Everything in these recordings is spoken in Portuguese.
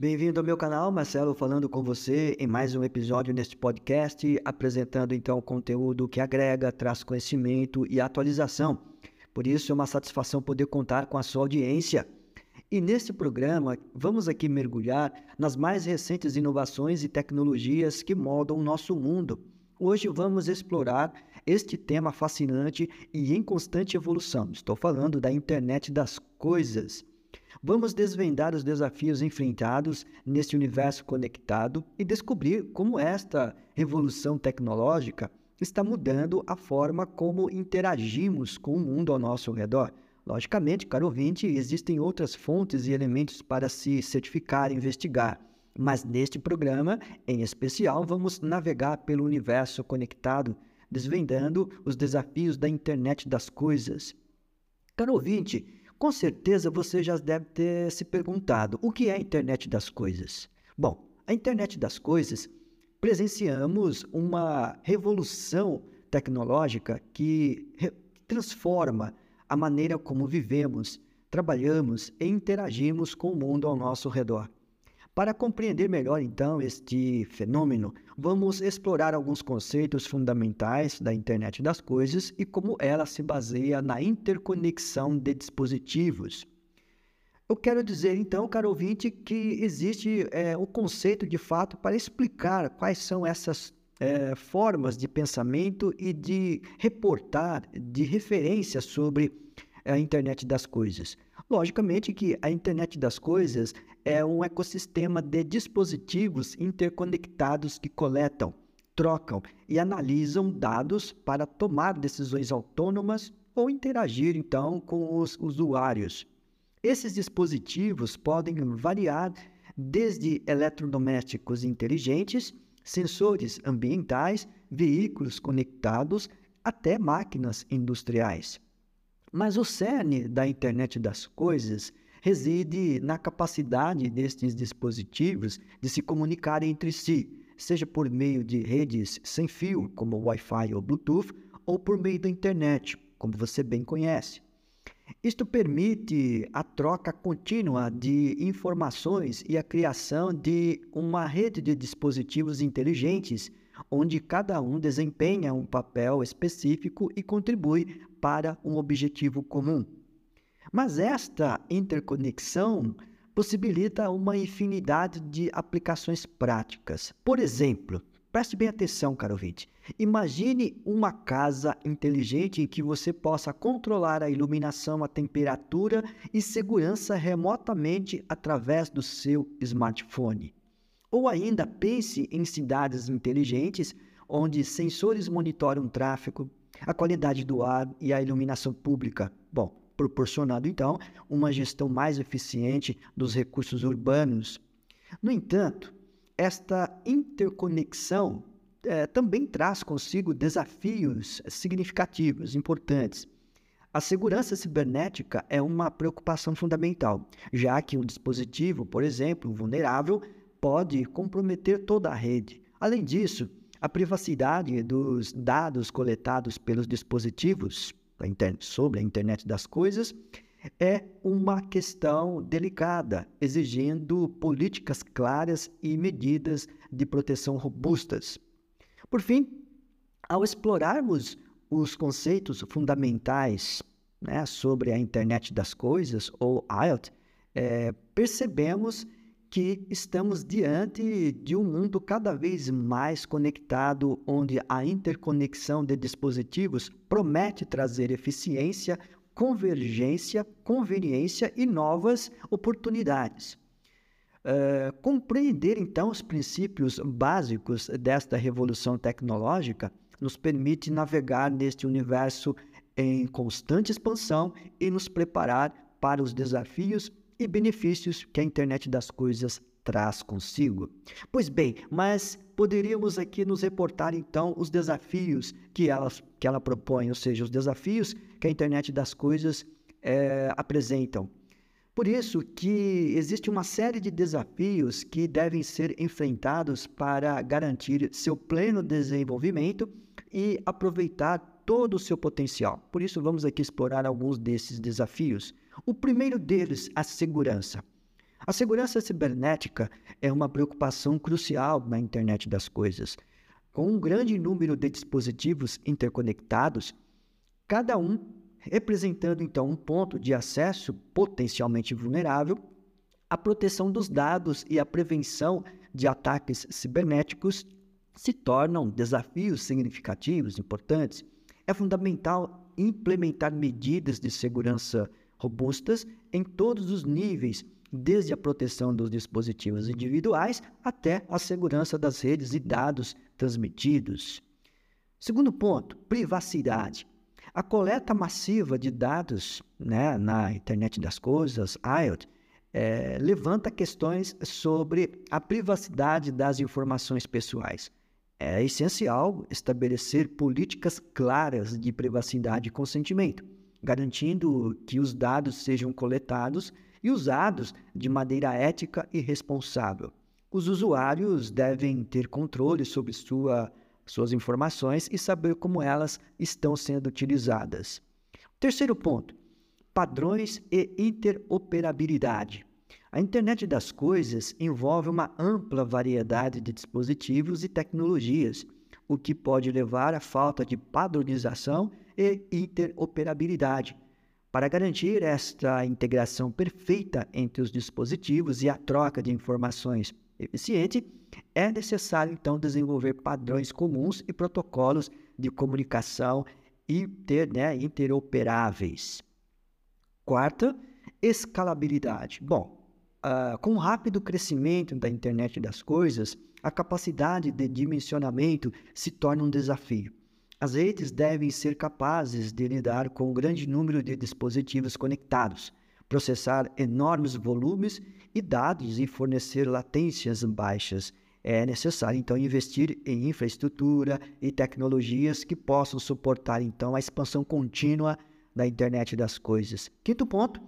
Bem-vindo ao meu canal, Marcelo falando com você em mais um episódio neste podcast, apresentando então conteúdo que agrega, traz conhecimento e atualização. Por isso é uma satisfação poder contar com a sua audiência. E neste programa, vamos aqui mergulhar nas mais recentes inovações e tecnologias que moldam o nosso mundo. Hoje vamos explorar este tema fascinante e em constante evolução. Estou falando da internet das coisas. Vamos desvendar os desafios enfrentados neste universo conectado e descobrir como esta revolução tecnológica está mudando a forma como interagimos com o mundo ao nosso redor. Logicamente, caro ouvinte, existem outras fontes e elementos para se certificar e investigar, mas neste programa, em especial, vamos navegar pelo universo conectado, desvendando os desafios da internet das coisas. Caro ouvinte, com certeza você já deve ter se perguntado o que é a internet das coisas. Bom, a internet das coisas presenciamos uma revolução tecnológica que transforma a maneira como vivemos, trabalhamos e interagimos com o mundo ao nosso redor. Para compreender melhor então este fenômeno, vamos explorar alguns conceitos fundamentais da internet das coisas e como ela se baseia na interconexão de dispositivos. Eu quero dizer então, caro ouvinte, que existe é, o conceito de fato para explicar quais são essas é, formas de pensamento e de reportar, de referência sobre a internet das coisas. Logicamente que a internet das coisas é um ecossistema de dispositivos interconectados que coletam, trocam e analisam dados para tomar decisões autônomas ou interagir então com os usuários. Esses dispositivos podem variar desde eletrodomésticos inteligentes, sensores ambientais, veículos conectados, até máquinas industriais. Mas o cerne da internet das coisas reside na capacidade destes dispositivos de se comunicar entre si, seja por meio de redes sem fio, como Wi-Fi ou Bluetooth, ou por meio da internet, como você bem conhece. Isto permite a troca contínua de informações e a criação de uma rede de dispositivos inteligentes, onde cada um desempenha um papel específico e contribui para um objetivo comum. Mas esta interconexão possibilita uma infinidade de aplicações práticas. Por exemplo, preste bem atenção, caro ouvinte. Imagine uma casa inteligente em que você possa controlar a iluminação, a temperatura e segurança remotamente através do seu smartphone. Ou ainda pense em cidades inteligentes onde sensores monitoram o tráfego, a qualidade do ar e a iluminação pública. Bom, proporcionando então uma gestão mais eficiente dos recursos urbanos. No entanto, esta interconexão é, também traz consigo desafios significativos, importantes. A segurança cibernética é uma preocupação fundamental, já que um dispositivo, por exemplo, vulnerável, pode comprometer toda a rede. Além disso, a privacidade dos dados coletados pelos dispositivos sobre a internet das coisas é uma questão delicada, exigindo políticas claras e medidas de proteção robustas. Por fim, ao explorarmos os conceitos fundamentais né, sobre a internet das coisas, ou IoT, é, percebemos que estamos diante de um mundo cada vez mais conectado, onde a interconexão de dispositivos promete trazer eficiência, convergência, conveniência e novas oportunidades. Uh, compreender então os princípios básicos desta revolução tecnológica nos permite navegar neste universo em constante expansão e nos preparar para os desafios e benefícios que a internet das coisas traz consigo. Pois bem, mas poderíamos aqui nos reportar então os desafios que ela, que ela propõe, ou seja, os desafios que a internet das coisas é, apresentam. Por isso que existe uma série de desafios que devem ser enfrentados para garantir seu pleno desenvolvimento e aproveitar todo o seu potencial. Por isso vamos aqui explorar alguns desses desafios. O primeiro deles, a segurança. A segurança cibernética é uma preocupação crucial na internet das coisas. Com um grande número de dispositivos interconectados, cada um representando então um ponto de acesso potencialmente vulnerável, a proteção dos dados e a prevenção de ataques cibernéticos se tornam desafios significativos, importantes. É fundamental implementar medidas de segurança robustas em todos os níveis, desde a proteção dos dispositivos individuais até a segurança das redes e dados transmitidos. Segundo ponto, privacidade. A coleta massiva de dados né, na internet das coisas, IoT, é, levanta questões sobre a privacidade das informações pessoais. É essencial estabelecer políticas claras de privacidade e consentimento, garantindo que os dados sejam coletados e usados de maneira ética e responsável. Os usuários devem ter controle sobre sua, suas informações e saber como elas estão sendo utilizadas. Terceiro ponto: padrões e interoperabilidade. A internet das coisas envolve uma ampla variedade de dispositivos e tecnologias, o que pode levar à falta de padronização e interoperabilidade. Para garantir esta integração perfeita entre os dispositivos e a troca de informações eficiente, é necessário então desenvolver padrões comuns e protocolos de comunicação inter, né, interoperáveis. Quarta, escalabilidade. Bom, uh, com o rápido crescimento da internet das coisas, a capacidade de dimensionamento se torna um desafio. As redes devem ser capazes de lidar com um grande número de dispositivos conectados, processar enormes volumes e dados e fornecer latências baixas. É necessário então investir em infraestrutura e tecnologias que possam suportar então a expansão contínua da internet das coisas. Quinto ponto,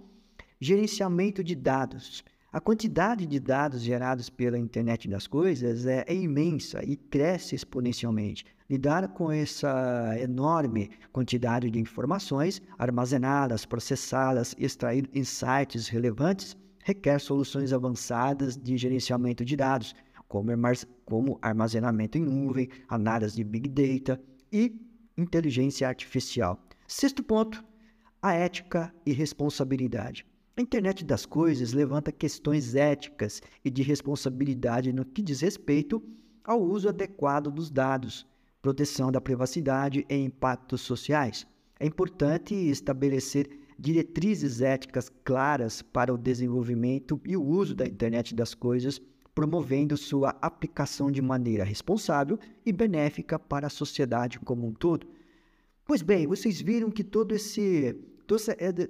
gerenciamento de dados. A quantidade de dados gerados pela internet das coisas é, é, imensa e cresce exponencialmente. Lidar com essa enorme quantidade de informações, armazená-las, processá-las e extrair insights relevantes requer soluções avançadas de gerenciamento de dados, como armazenamento em nuvem, análise de Big Data e inteligência artificial. Sexto ponto, a ética e responsabilidade. A internet das coisas levanta questões éticas e de responsabilidade no que diz respeito ao uso adequado dos dados, proteção da privacidade e impactos sociais. É importante estabelecer diretrizes éticas claras para o desenvolvimento e o uso da internet das coisas, promovendo sua aplicação de maneira responsável e benéfica para a sociedade como um todo. Pois bem, vocês viram que todo esse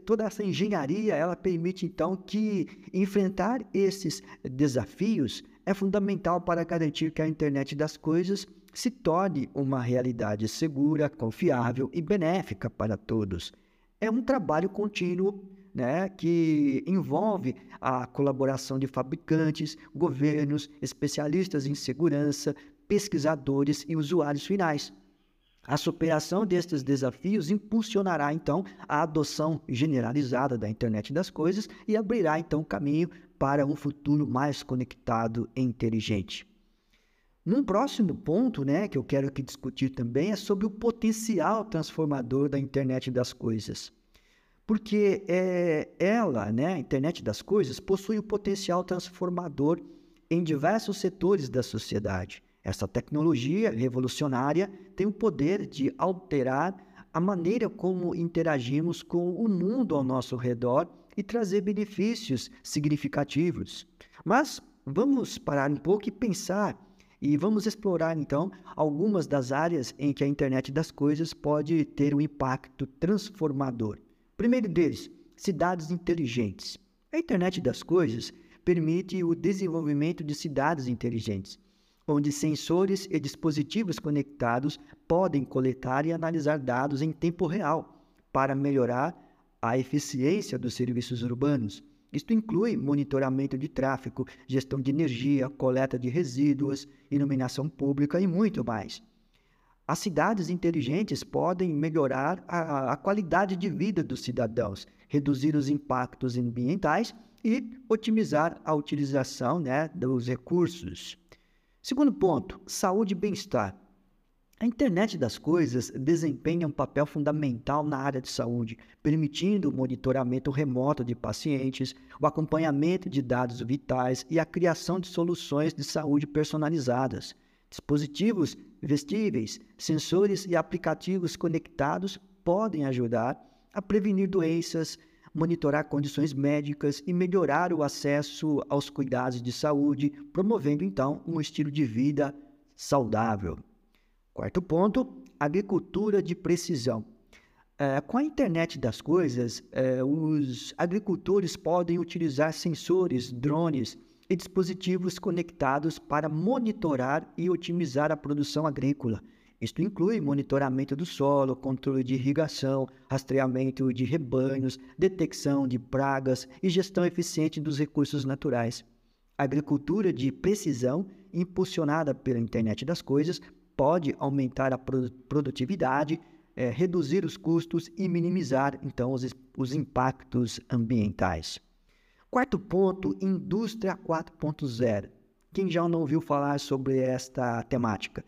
toda essa engenharia ela permite então que enfrentar esses desafios é fundamental para garantir que a internet das coisas se torne uma realidade segura, confiável e benéfica para todos. É um trabalho contínuo né, que envolve a colaboração de fabricantes, governos, especialistas em segurança, pesquisadores e usuários finais. A superação destes desafios impulsionará então a adoção generalizada da internet das coisas e abrirá então caminho para um futuro mais conectado e inteligente. Num próximo ponto, né, que eu quero aqui discutir também é sobre o potencial transformador da internet das coisas. Porque é, ela, né, a internet das coisas, possui o potencial transformador em diversos setores da sociedade essa tecnologia revolucionária tem o poder de alterar a maneira como interagimos com o mundo ao nosso redor e trazer benefícios significativos. Mas vamos parar um pouco e pensar e vamos explorar então algumas das áreas em que a internet das coisas pode ter um impacto transformador. Primeiro deles, cidades inteligentes. A internet das coisas permite o desenvolvimento de cidades inteligentes onde sensores e dispositivos conectados podem coletar e analisar dados em tempo real para melhorar a eficiência dos serviços urbanos. Isto inclui monitoramento de tráfego, gestão de energia, coleta de resíduos, iluminação pública e muito mais. As cidades inteligentes podem melhorar a, a qualidade de vida dos cidadãos, reduzir os impactos ambientais e otimizar a utilização né, dos recursos. Segundo ponto, saúde e bem-estar. A internet das coisas desempenha um papel fundamental na área de saúde, permitindo o monitoramento remoto de pacientes, o acompanhamento de dados vitais e a criação de soluções de saúde personalizadas. Dispositivos vestíveis, sensores e aplicativos conectados podem ajudar a prevenir doenças, monitorar condições médicas e melhorar o acesso aos cuidados de saúde, promovendo então um estilo de vida saudável. Quarto ponto: agricultura de precisão. É, com a internet das coisas, é, os agricultores podem utilizar sensores, drones e dispositivos conectados para monitorar e otimizar a produção agrícola isto inclui monitoramento do solo, controle de irrigação, rastreamento de rebanhos, detecção de pragas e gestão eficiente dos recursos naturais. A agricultura de precisão, impulsionada pela internet das coisas, pode aumentar a produtividade, é, reduzir os custos e minimizar, então, os, os impactos ambientais. Quarto ponto, indústria 4.0. Quem já não ouviu falar sobre esta temática?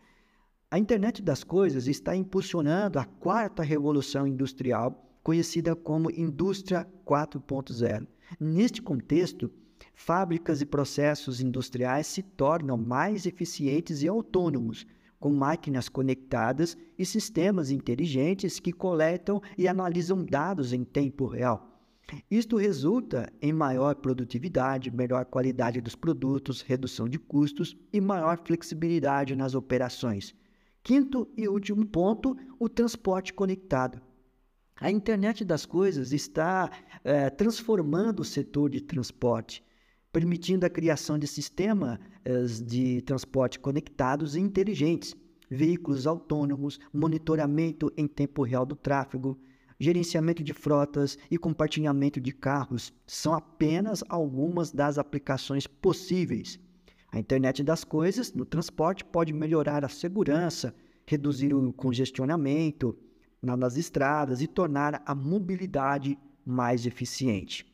A internet das coisas está impulsionando a quarta revolução industrial, conhecida como Indústria 4.0. Neste contexto, fábricas e processos industriais se tornam mais eficientes e autônomos, com máquinas conectadas e sistemas inteligentes que coletam e analisam dados em tempo real. Isto resulta em maior produtividade, melhor qualidade dos produtos, redução de custos e maior flexibilidade nas operações. Quinto e último ponto, o transporte conectado. A internet das coisas está é, transformando o setor de transporte, permitindo a criação de sistemas de transporte conectados e inteligentes, veículos autônomos, monitoramento em tempo real do tráfego, gerenciamento de frotas e compartilhamento de carros são apenas algumas das aplicações possíveis. A internet das coisas no transporte pode melhorar a segurança, reduzir o congestionamento nas estradas e tornar a mobilidade mais eficiente.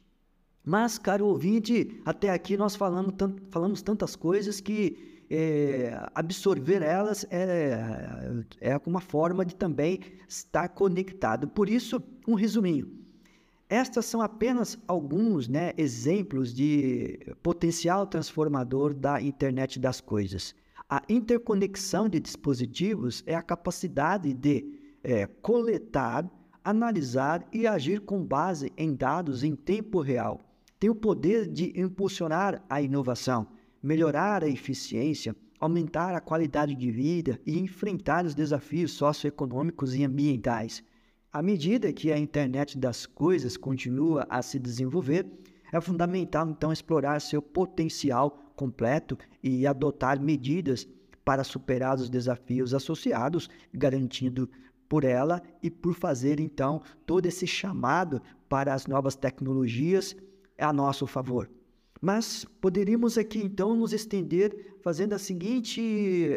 Mas, caro ouvinte, até aqui nós falamos, falamos tantas coisas que é, absorver elas é, é uma forma de também estar conectado. Por isso, um resuminho. Estas são apenas alguns né, exemplos de potencial transformador da internet das coisas. A interconexão de dispositivos é a capacidade de é, coletar, analisar e agir com base em dados em tempo real. Tem o poder de impulsionar a inovação, melhorar a eficiência, aumentar a qualidade de vida e enfrentar os desafios socioeconômicos e ambientais. À medida que a internet das coisas continua a se desenvolver, é fundamental então explorar seu potencial completo e adotar medidas para superar os desafios associados, garantindo por ela e por fazer então todo esse chamado para as novas tecnologias a nosso favor. Mas poderíamos aqui então nos estender fazendo a seguinte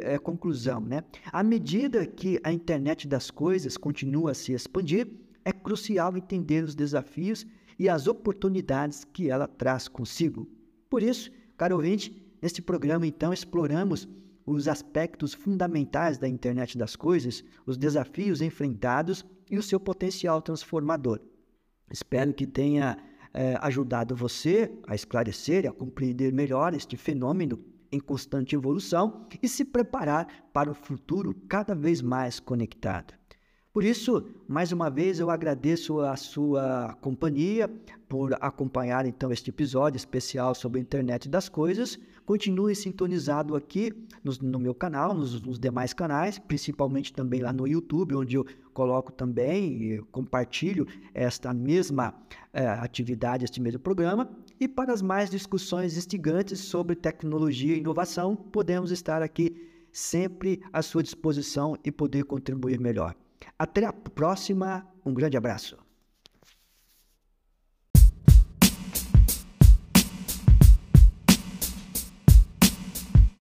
é, conclusão, né? À medida que a internet das coisas continua a se expandir, é crucial entender os desafios e as oportunidades que ela traz consigo. Por isso, caro ouvinte, neste programa então exploramos os aspectos fundamentais da internet das coisas, os desafios enfrentados e o seu potencial transformador. Espero que tenha é, ajudado você a esclarecer e a compreender melhor este fenômeno em constante evolução e se preparar para o futuro cada vez mais conectado. Por isso, mais uma vez, eu agradeço a sua companhia por acompanhar então este episódio especial sobre a internet das coisas. Continue sintonizado aqui no, no meu canal, nos, nos, demais canais, principalmente também lá no YouTube, onde eu coloco também e compartilho esta mesma é, atividade, este mesmo programa. E para as mais discussões instigantes sobre tecnologia e inovação, podemos estar aqui sempre à sua disposição e poder contribuir melhor. Até a próxima, um grande abraço.